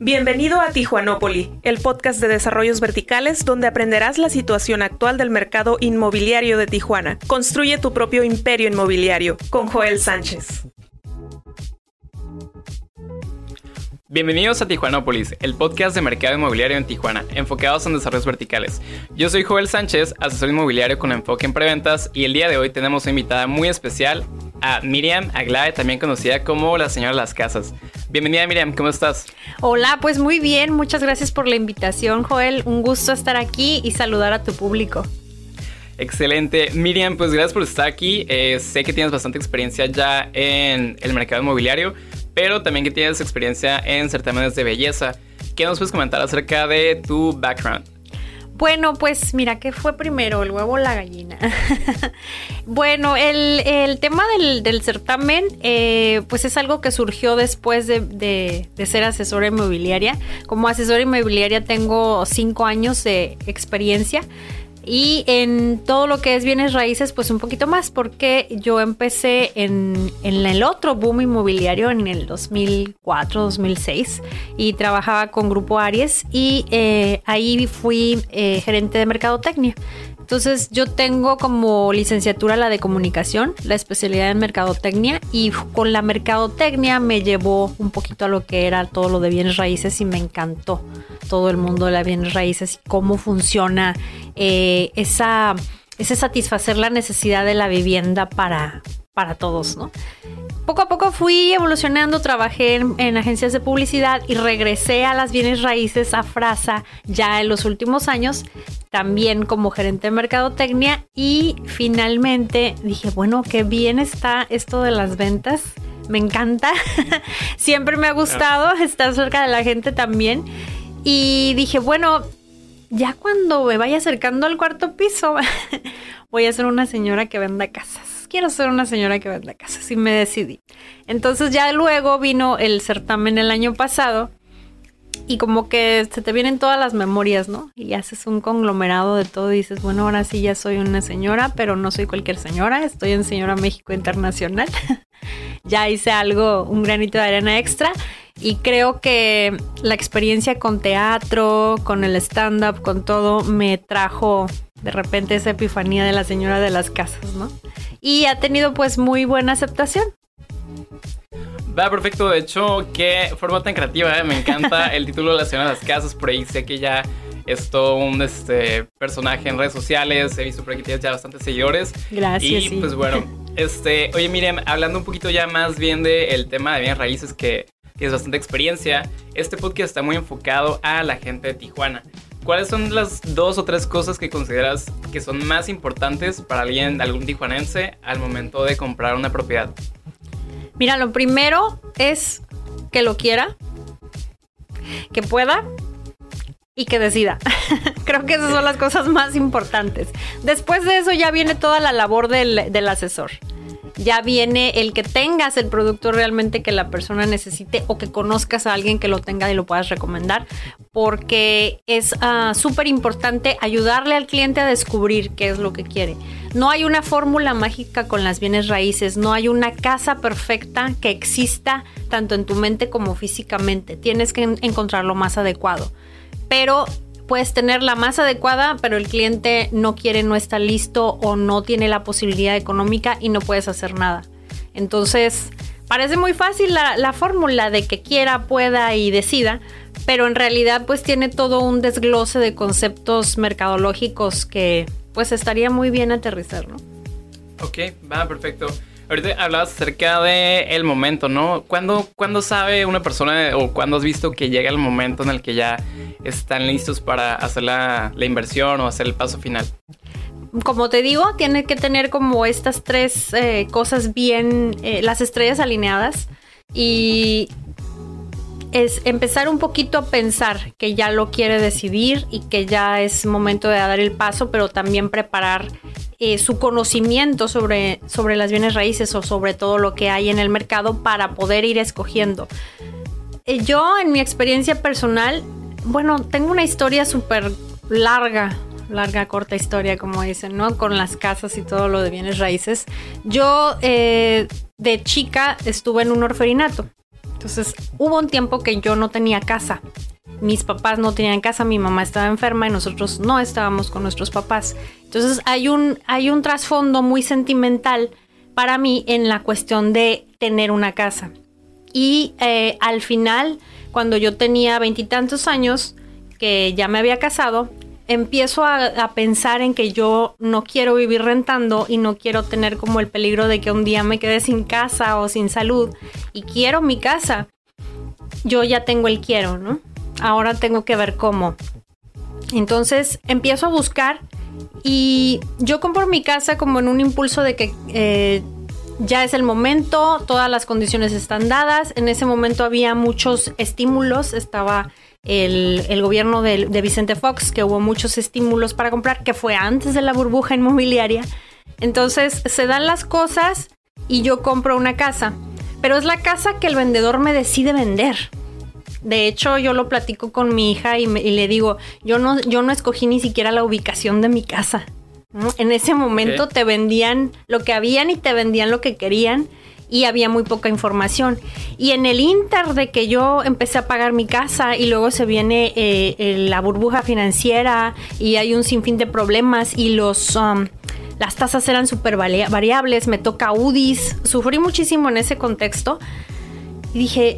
Bienvenido a Tijuanópoli, el podcast de desarrollos verticales donde aprenderás la situación actual del mercado inmobiliario de Tijuana. Construye tu propio imperio inmobiliario con Joel Sánchez. Bienvenidos a Tijuanópolis, el podcast de mercado inmobiliario en Tijuana, enfocados en desarrollos verticales. Yo soy Joel Sánchez, asesor inmobiliario con enfoque en preventas, y el día de hoy tenemos una invitada muy especial, a Miriam Aglae, también conocida como la señora de las casas. Bienvenida Miriam, ¿cómo estás? Hola, pues muy bien, muchas gracias por la invitación Joel, un gusto estar aquí y saludar a tu público. Excelente. Miriam, pues gracias por estar aquí. Eh, sé que tienes bastante experiencia ya en el mercado inmobiliario pero también que tienes experiencia en certámenes de belleza. ¿Qué nos puedes comentar acerca de tu background? Bueno, pues mira, ¿qué fue primero, el huevo o la gallina? bueno, el, tema del, certamen, eh, pues es algo que surgió después de, de, ser asesora inmobiliaria. Como asesora inmobiliaria tengo cinco años de experiencia. Y en todo lo que es bienes raíces, pues un poquito más, porque yo empecé en, el otro boom inmobiliario en el 2004, 2006 y trabajaba con Grupo Aries y eh, ahí fui eh, gerente de mercadotecnia. Entonces yo tengo como licenciatura la de comunicación, la especialidad en mercadotecnia y con la mercadotecnia me llevó un poquito a lo que era todo lo de bienes raíces y me encantó todo el mundo de las bienes raíces y cómo funciona eh, esa, ese satisfacer la necesidad de la vivienda para, para todos, ¿no? poco a poco fui evolucionando, trabajé en, agencias de publicidad y regresé a las bienes raíces a Frasa ya en los últimos años, también como gerente de mercadotecnia y finalmente dije, bueno, qué bien está esto de las ventas. Me encanta, siempre me ha gustado estar cerca de la gente también. Y dije, bueno, ya cuando me vaya acercando al cuarto piso, voy a ser una señora que venda casas quiero ser una señora que vende casa, así me decidí. Entonces ya luego vino el certamen el año pasado y como que se te vienen todas las memorias, ¿no? Y haces un conglomerado de todo y dices, bueno, ahora sí ya soy una señora, pero no soy cualquier señora, estoy en Señora México Internacional. ya hice algo, un granito de arena extra y creo que la experiencia con teatro, con el stand-up, con todo, me trajo de repente esa epifanía de la señora de las casas, ¿no? Y ha tenido pues muy buena aceptación. Va, perfecto. De hecho, qué forma tan creativa. ¿eh? Me encanta el título de la señora de las casas. Por ahí sé que ya es todo un este, personaje en redes sociales. He visto por aquí tienes ya bastantes seguidores. Gracias. Y pues bueno, este, oye Miriam, hablando un poquito ya más bien del tema de bienes raíces que tienes bastante experiencia, este podcast está muy enfocado a la gente de Tijuana. ¿Cuáles son las dos o tres cosas que consideras que son más importantes para alguien, algún tijuanense, al momento de comprar una propiedad? Mira, lo primero es que lo quiera, que pueda y que decida. Creo que esas son las cosas más importantes. Después de eso ya viene toda la labor del, del asesor ya viene el que tengas el producto realmente que la persona necesite o que conozcas a alguien que lo tenga y lo puedas recomendar, porque es ah, súper importante ayudarle al cliente a descubrir qué es lo que quiere. No hay una fórmula mágica con las bienes raíces, no hay una casa perfecta que exista tanto en tu mente como físicamente. Tienes que encontrar lo más adecuado. Pero puedes tener la más adecuada, pero el cliente no quiere, no está listo o no tiene la posibilidad económica y no puedes hacer nada. Entonces, parece muy fácil la, fórmula de que quiera, pueda y decida, pero en realidad pues tiene todo un desglose de conceptos mercadológicos que pues estaría muy bien aterrizar, ¿no? Ok, va, perfecto. Ahorita hablabas acerca de el momento, ¿no? ¿Cuándo, sabe una persona o cuándo has visto que llega el momento en el que ya están listos para hacer la, inversión o hacer el paso final? Como te digo, tiene que tener como estas tres eh, cosas bien, eh, las estrellas alineadas y es empezar un poquito a pensar que ya lo quiere decidir y que ya es momento de dar el paso, pero también preparar eh, su conocimiento sobre, sobre las bienes raíces o sobre todo lo que hay en el mercado para poder ir escogiendo. Eh, yo, en mi experiencia personal, bueno, tengo una historia súper larga, larga, corta historia, como dicen, ¿no? Con las casas y todo lo de bienes raíces. Yo, eh, de chica, estuve en un orferinato. Entonces hubo un tiempo que yo no tenía casa. Mis papás no tenían casa, mi mamá estaba enferma y nosotros no estábamos con nuestros papás. Entonces hay un, hay un trasfondo muy sentimental para mí en la cuestión de tener una casa. Y eh, al final, cuando yo tenía veintitantos años, que ya me había casado, empiezo a, pensar en que yo no quiero vivir rentando y no quiero tener como el peligro de que un día me quede sin casa o sin salud y quiero mi casa. Yo ya tengo el quiero, ¿no? Ahora tengo que ver cómo. Entonces empiezo a buscar y yo compro mi casa como en un impulso de que eh, ya es el momento, todas las condiciones están dadas. En ese momento había muchos estímulos, estaba el, gobierno de, Vicente Fox, que hubo muchos estímulos para comprar, que fue antes de la burbuja inmobiliaria. Entonces se dan las cosas y yo compro una casa, pero es la casa que el vendedor me decide vender. De hecho, yo lo platico con mi hija y, le digo, yo no, yo no escogí ni siquiera la ubicación de mi casa. En ese momento te vendían lo que habían y te vendían lo que querían y había muy poca información. Y en el inter de que yo empecé a pagar mi casa y luego se viene eh, la burbuja financiera y hay un sinfín de problemas y los... Um, las tasas eran súper variables, me toca UDIs, sufrí muchísimo en ese contexto. Y dije,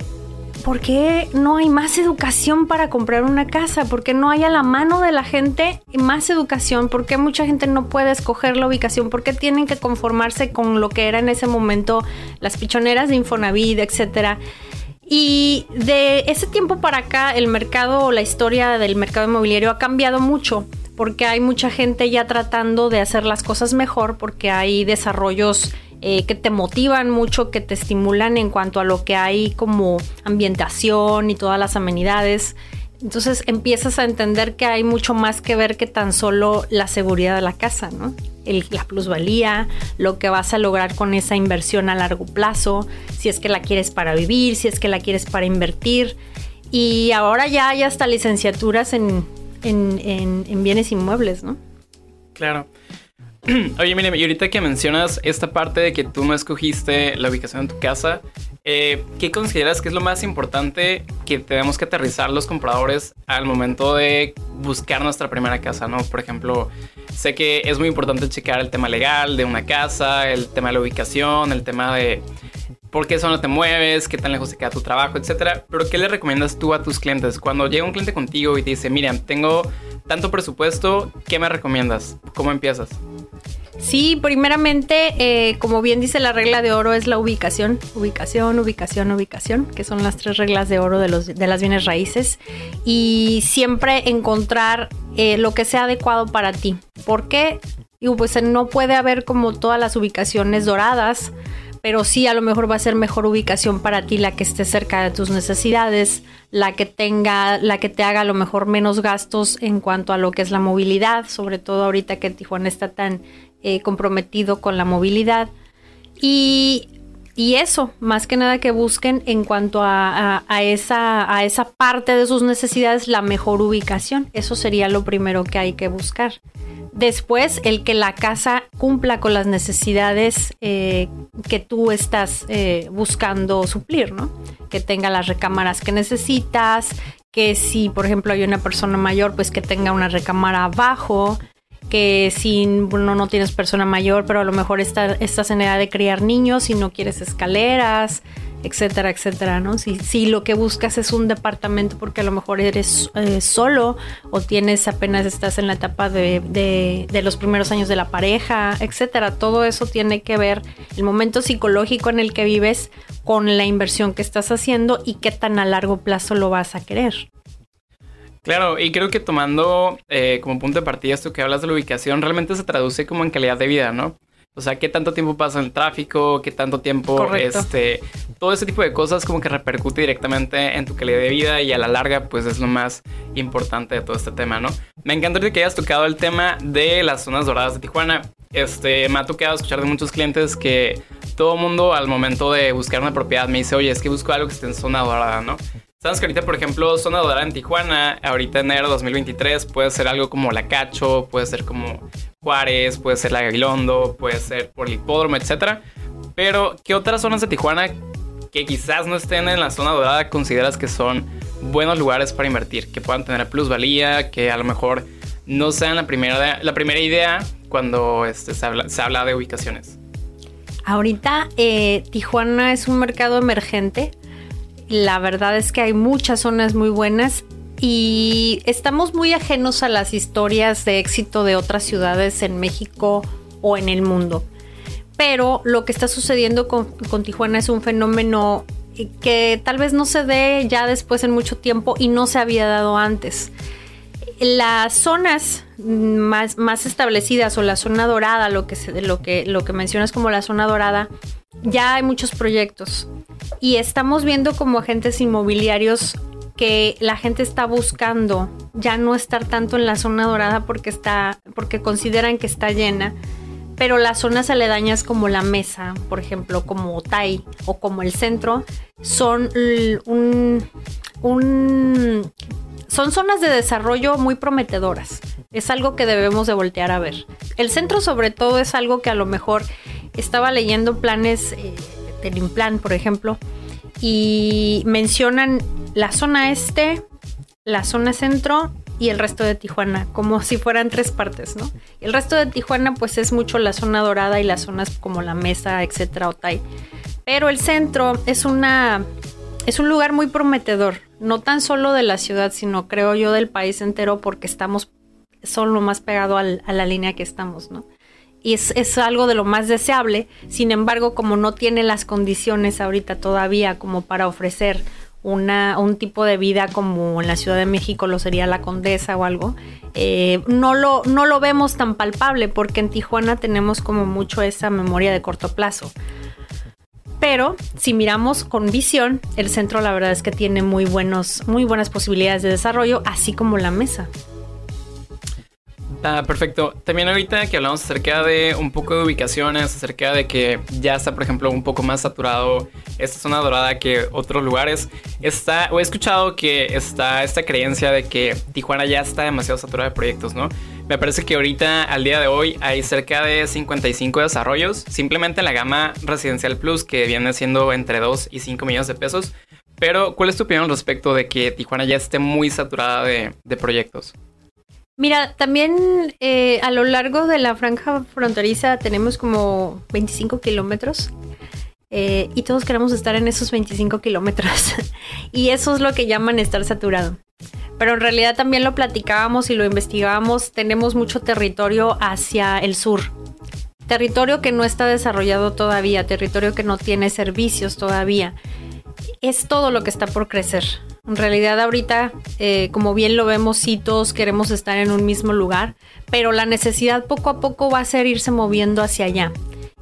¿por qué no hay más educación para comprar una casa? ¿Por qué no hay a la mano de la gente más educación? ¿Por qué mucha gente no puede escoger la ubicación? ¿Por qué tienen que conformarse con lo que era en ese momento las pichoneras de Infonavit, etcétera? Y de ese tiempo para acá, el mercado o la historia del mercado inmobiliario ha cambiado mucho porque hay mucha gente ya tratando de hacer las cosas mejor porque hay desarrollos eh, que te motivan mucho, que te estimulan en cuanto a lo que hay como ambientación y todas las amenidades. Entonces empiezas a entender que hay mucho más que ver que tan solo la seguridad de la casa, ¿no? la plusvalía, lo que vas a lograr con esa inversión a largo plazo, si es que la quieres para vivir, si es que la quieres para invertir. Y ahora ya hay hasta licenciaturas en, en bienes inmuebles, ¿no? Claro. Oye, mire, y ahorita que mencionas esta parte de que tú no escogiste la ubicación de tu casa, eh, ¿qué consideras que es lo más importante que tenemos que aterrizar los compradores al momento de buscar nuestra primera casa, ¿no? Por ejemplo, sé que es muy importante checar el tema legal de una casa, el tema de la ubicación, el tema de por qué zona te mueves, qué tan lejos te queda tu trabajo, etcétera. Pero ¿qué le recomiendas tú a tus clientes cuando llega un cliente contigo y te dice, Miriam, tengo tanto presupuesto, ¿qué me recomiendas? ¿Cómo empiezas? Sí, primeramente, eh, como bien dice la regla de oro, es la ubicación, ubicación, ubicación, ubicación, que son las tres reglas de oro de, los, de las bienes raíces. Y siempre encontrar eh, lo que sea adecuado para ti. ¿Por qué? pues no puede haber como todas las ubicaciones doradas, pero sí a lo mejor va a ser mejor ubicación para ti la que esté cerca de tus necesidades, la que tenga, la que te haga a lo mejor menos gastos en cuanto a lo que es la movilidad, sobre todo ahorita que Tijuana está tan eh, comprometido con la movilidad. Y, eso, más que nada que busquen en cuanto a, esa, a esa parte de sus necesidades la mejor ubicación. Eso sería lo primero que hay que buscar. Después, el que la casa cumpla con las necesidades eh, que tú estás eh, buscando suplir, ¿no? Que tenga las recámaras que necesitas, que si, por ejemplo, hay una persona mayor, pues que tenga una recámara abajo, que si no, no tienes persona mayor, pero a lo mejor estás en edad de criar niños y no quieres escaleras, etcétera, etcétera, ¿no? Si, si lo que buscas es un departamento porque a lo mejor eres eh, solo o tienes apenas estás en la etapa de, de, los primeros años de la pareja, etcétera, todo eso tiene que ver el momento psicológico en el que vives con la inversión que estás haciendo y qué tan a largo plazo lo vas a querer. Claro, y creo que tomando eh, como punto de partida esto que hablas de la ubicación, realmente se traduce como en calidad de vida, ¿no? O sea, qué tanto tiempo pasa en el tráfico, qué tanto tiempo, este, todo ese tipo de cosas como que repercute directamente en tu calidad de vida y a la larga, pues es lo más importante de todo este tema, ¿no? Me encanta que hayas tocado el tema de las zonas doradas de Tijuana. Este, me ha tocado escuchar de muchos clientes que todo mundo al momento de buscar una propiedad me dice, oye, es que busco algo que esté en zona dorada, ¿no? Sabes que ahorita, por ejemplo, zona dorada en Tijuana, ahorita enero 2023, puede ser algo como La Cacho, puede ser como Juárez, puede ser La Gabilondo, puede ser por el hipódromo, etc. Pero, ¿qué otras zonas de Tijuana que quizás no estén en la zona dorada, consideras que son buenos lugares para invertir, que puedan tener plusvalía, que a lo mejor no sean la primera, la primera idea cuando este, se, habla, de ubicaciones? Ahorita eh, Tijuana es un mercado emergente. La verdad es que hay muchas zonas muy buenas y estamos muy ajenos a las historias de éxito de otras ciudades en México o en el mundo. Pero lo que está sucediendo con, Tijuana es un fenómeno que tal vez no se dé ya después en mucho tiempo y no se había dado antes. Las zonas más, establecidas o la zona dorada, lo que mencionas como la zona dorada, ya hay muchos proyectos. Y estamos viendo como agentes inmobiliarios que la gente está buscando ya no estar tanto en la zona dorada porque está porque consideran que está llena pero las zonas aledañas como la mesa, por ejemplo, como Tai o como el centro, son un, un, son zonas de desarrollo muy prometedoras. Es algo que debemos de voltear a ver. El centro sobre todo es algo que a lo mejor estaba leyendo planes eh, del por ejemplo, y mencionan la zona este, la zona centro y el resto de Tijuana, como si fueran tres partes, ¿no? El resto de Tijuana pues es mucho la zona dorada y las zonas como la Mesa, etcétera, Otay. Pero el centro es una es un lugar muy prometedor, no tan solo de la ciudad, sino creo yo del país entero porque estamos solo más pegado a la línea que estamos, ¿no? Y es, es, algo de lo más deseable, sin embargo, como no tiene las condiciones ahorita todavía como para ofrecer un tipo de vida como en la Ciudad de México lo sería la Condesa o algo, eh, no, lo, no lo vemos tan palpable porque en Tijuana tenemos como mucho esa memoria de corto plazo. Pero si miramos con visión, el centro la verdad es que tiene muy, buenos, muy buenas posibilidades de desarrollo, así como la mesa. Ah, perfecto. También ahorita que hablamos acerca de un poco de ubicaciones, acerca de que ya está, por ejemplo, un poco más saturado esta zona dorada que otros lugares, está, o he escuchado que está esta creencia de que Tijuana ya está demasiado saturado de proyectos, ¿no? Me parece que ahorita, al día de hoy, hay cerca de 55 desarrollos, simplemente en la gama Residencial Plus, que viene siendo entre 2 y 5 millones de pesos. Pero, ¿cuál es tu opinión respecto de que Tijuana ya esté muy saturada de, de proyectos? Mira, también eh, a lo largo de la franja fronteriza tenemos como 25 kilómetros eh, y todos queremos estar en esos 25 kilómetros y eso es lo que llaman estar saturado. Pero en realidad también lo platicábamos y lo investigábamos, tenemos mucho territorio hacia el sur. Territorio que no está desarrollado todavía, territorio que no tiene servicios todavía. Es todo lo que está por crecer. En realidad ahorita, eh, como bien lo vemos, sí todos queremos estar en un mismo lugar, pero la necesidad poco a poco va a ser irse moviendo hacia allá.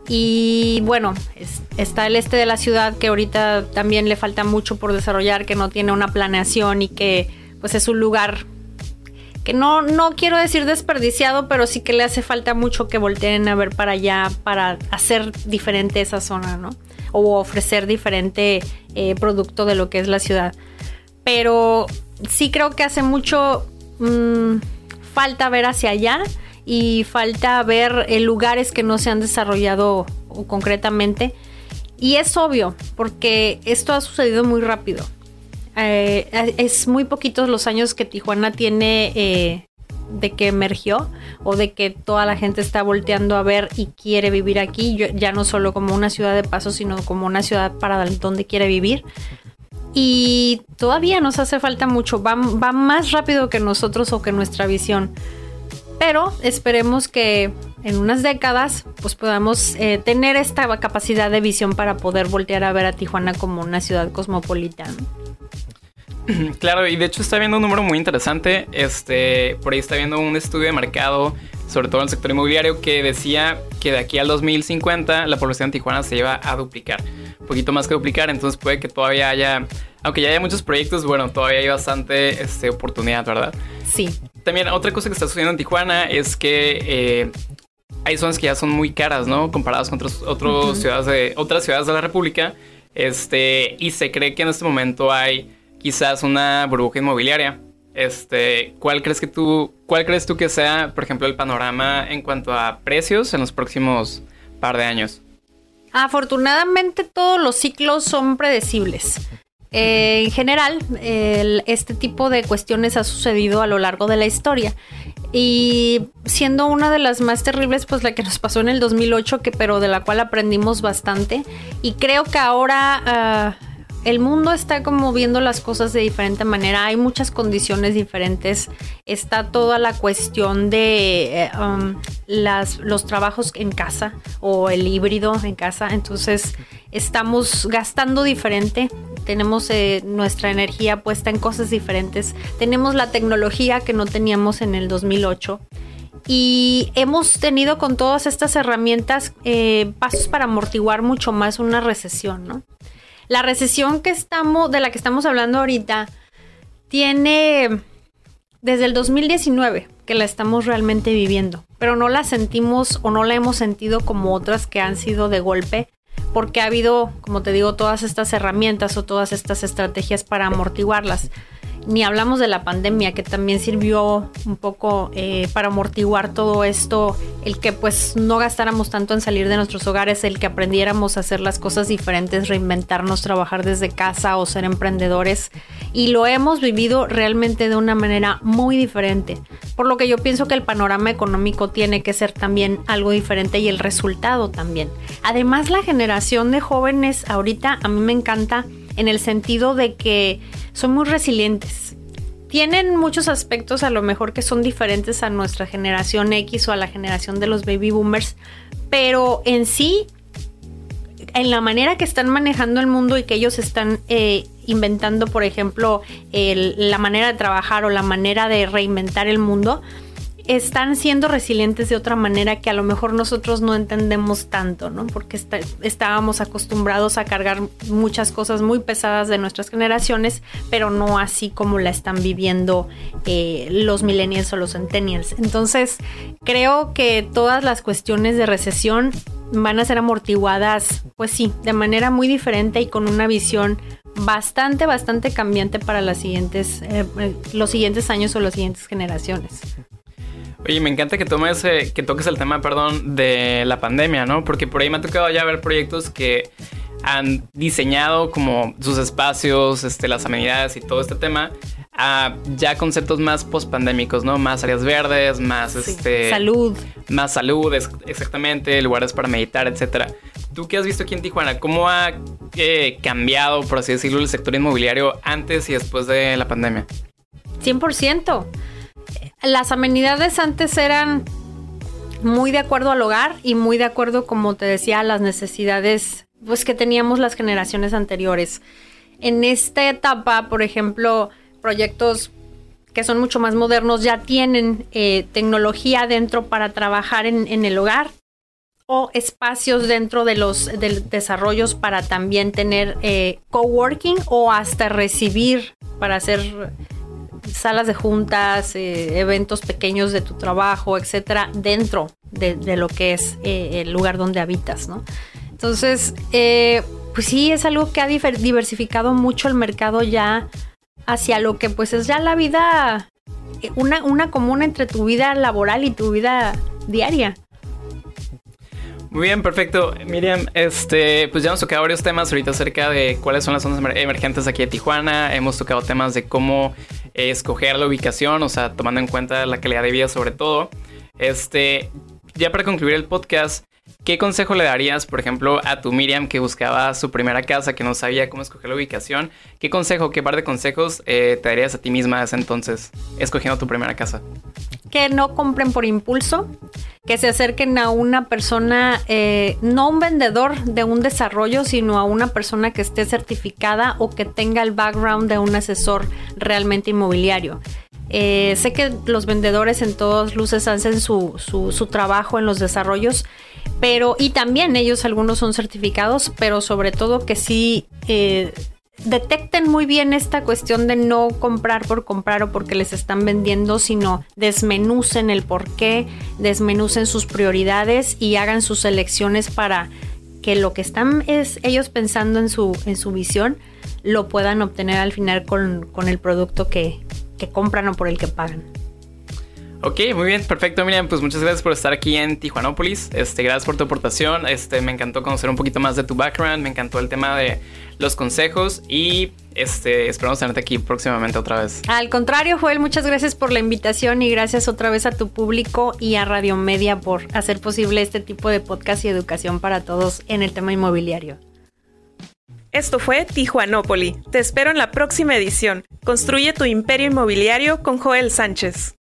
Y bueno, está el este de la ciudad que ahorita también le falta mucho por desarrollar, que no tiene una planeación y que pues es un lugar que no, no quiero decir desperdiciado, pero sí que le hace falta mucho que volteen a ver para allá para hacer diferente esa zona, ¿no? O ofrecer diferente eh, producto de lo que es la ciudad pero sí creo que hace mucho mm, falta ver hacia allá y falta ver eh, lugares que no se han desarrollado concretamente. Y es obvio, porque esto ha sucedido muy rápido. Eh, es muy poquitos los años que Tijuana tiene eh, de que emergió o de que toda la gente está volteando a ver y quiere vivir aquí, ya no solo como una ciudad de paso, sino como una ciudad para donde quiere vivir y todavía nos hace falta mucho, va, más rápido que nosotros o que nuestra visión. Pero esperemos que en unas décadas pues podamos eh, tener esta capacidad de visión para poder voltear a ver a Tijuana como una ciudad cosmopolita. Claro, y de hecho está viendo un número muy interesante. Este, por ahí está viendo un estudio de mercado, sobre todo en el sector inmobiliario, que decía que de aquí al 2050 la población de Tijuana se iba a duplicar un poquito más que duplicar, entonces puede que todavía haya, aunque ya haya muchos proyectos, bueno, todavía hay bastante este, oportunidad, ¿verdad? Sí. También otra cosa que está sucediendo en Tijuana es que eh, hay zonas que ya son muy caras, ¿no? Comparadas con otras ciudades de otras ciudades de la República, este, y se cree que en este momento hay quizás una burbuja inmobiliaria. Este, ¿cuál crees que tú, cuál crees tú que sea, por ejemplo, el panorama en cuanto a precios en los próximos par de años? Afortunadamente todos los ciclos son predecibles. Eh, en general, este tipo de cuestiones ha sucedido a lo largo de la historia. Y siendo una de las más terribles, pues la que nos pasó en el 2008, que, pero de la cual aprendimos bastante. Y creo que ahora ah, el mundo está como viendo las cosas de diferente manera. Hay muchas condiciones diferentes. Está toda la cuestión de eh, um, los trabajos en casa o el híbrido en casa. Entonces estamos gastando diferente tenemos eh, nuestra energía puesta en cosas diferentes, tenemos la tecnología que no teníamos en el 2008 y hemos tenido con todas estas herramientas eh, pasos para amortiguar mucho más una recesión, ¿no? La recesión que estamos, de la que estamos hablando ahorita, tiene desde el 2019 que la estamos realmente viviendo, pero no la sentimos o no la hemos sentido como otras que han sido de golpe porque ha habido, como te digo, todas estas herramientas o todas estas estrategias para amortiguarlas ni hablamos de la pandemia que también sirvió un poco eh, para amortiguar todo esto, el que pues no gastáramos tanto en salir de nuestros hogares, el que aprendiéramos a hacer las cosas diferentes, reinventarnos, trabajar desde casa o ser emprendedores y lo hemos vivido realmente de una manera muy diferente, por lo que yo pienso que el panorama económico tiene que ser también algo diferente y el resultado también. Además la generación de jóvenes ahorita a mí me encanta en el sentido de que son muy resilientes. Tienen muchos aspectos a lo mejor que son diferentes a nuestra generación X o a la generación de los baby boomers, pero en sí, en la manera que están manejando el mundo y que ellos están eh, inventando, por ejemplo, la manera de trabajar o la manera de reinventar el mundo, están siendo resilientes de otra manera que a lo mejor nosotros no entendemos tanto, ¿no? Porque estábamos acostumbrados a cargar muchas cosas muy pesadas de nuestras generaciones, pero no así como la están viviendo eh, los millennials o los centennials. Entonces, creo que todas las cuestiones de recesión van a ser amortiguadas, pues sí, de manera muy diferente y con una visión bastante, bastante cambiante para las siguientes, eh, eh, los siguientes años o las siguientes generaciones. Oye, me encanta que tomes, que toques el tema, perdón, de la pandemia, ¿no? Porque por ahí me ha tocado ya ver proyectos que han diseñado como sus espacios, este, las amenidades y todo este tema a ya conceptos más post-pandémicos, ¿no? Más áreas verdes, más este... Salud. Más salud, exactamente, lugares para meditar, etcétera. ¿Tú qué has visto aquí en Tijuana? ¿Cómo ha eh, cambiado, por así decirlo, el sector inmobiliario antes y después de la pandemia? 100% las amenidades antes eran muy de acuerdo al hogar y muy de acuerdo, como te decía, a las necesidades pues, que teníamos las generaciones anteriores. En esta etapa, por ejemplo, proyectos que son mucho más modernos ya tienen eh, tecnología dentro para trabajar en, el hogar o espacios dentro de los desarrollos para también tener eh, coworking o hasta recibir para hacer salas de juntas, eh, eventos pequeños de tu trabajo, etcétera, dentro de, lo que es eh, el lugar donde habitas, ¿no? Entonces, eh, pues sí, es algo que ha diversificado mucho el mercado ya hacia lo que pues es ya la vida, una, una común entre tu vida laboral y tu vida diaria. Muy bien, perfecto. Miriam, este, pues ya hemos tocado varios temas ahorita acerca de cuáles son las zonas emergentes aquí de Tijuana. Hemos tocado temas de cómo escoger la ubicación, o sea, tomando en cuenta la calidad de vida sobre todo. Este, ya para concluir el podcast, ¿qué consejo le darías, por ejemplo, a tu Miriam que buscaba su primera casa, que no sabía cómo escoger la ubicación? ¿Qué consejo, qué par de consejos eh, te darías a ti misma ese entonces, escogiendo tu primera casa? Que no compren por impulso, que se acerquen a una persona, eh, no un vendedor de un desarrollo, sino a una persona que esté certificada o que tenga el background de un asesor realmente inmobiliario. Eh, sé que los vendedores en todas luces hacen su, su, trabajo en los desarrollos, pero y también ellos algunos son certificados, pero sobre todo que sí eh, detecten muy bien esta cuestión de no comprar por comprar o porque les están vendiendo, sino desmenucen el por qué, desmenucen sus prioridades y hagan sus elecciones para que lo que están es ellos pensando en su, en su visión lo puedan obtener al final con, con el producto que, que compran o por el que pagan. Ok, muy bien, perfecto, Miriam. Pues muchas gracias por estar aquí en Tijuanópolis. Este, gracias por tu aportación. Este, me encantó conocer un poquito más de tu background. Me encantó el tema de los consejos y este, esperamos tenerte aquí próximamente otra vez. Al contrario, Joel, muchas gracias por la invitación y gracias otra vez a tu público y a Radio Media por hacer posible este tipo de podcast y educación para todos en el tema inmobiliario. Esto fue Tijuanópoli. Te espero en la próxima edición. Construye tu imperio inmobiliario con Joel Sánchez.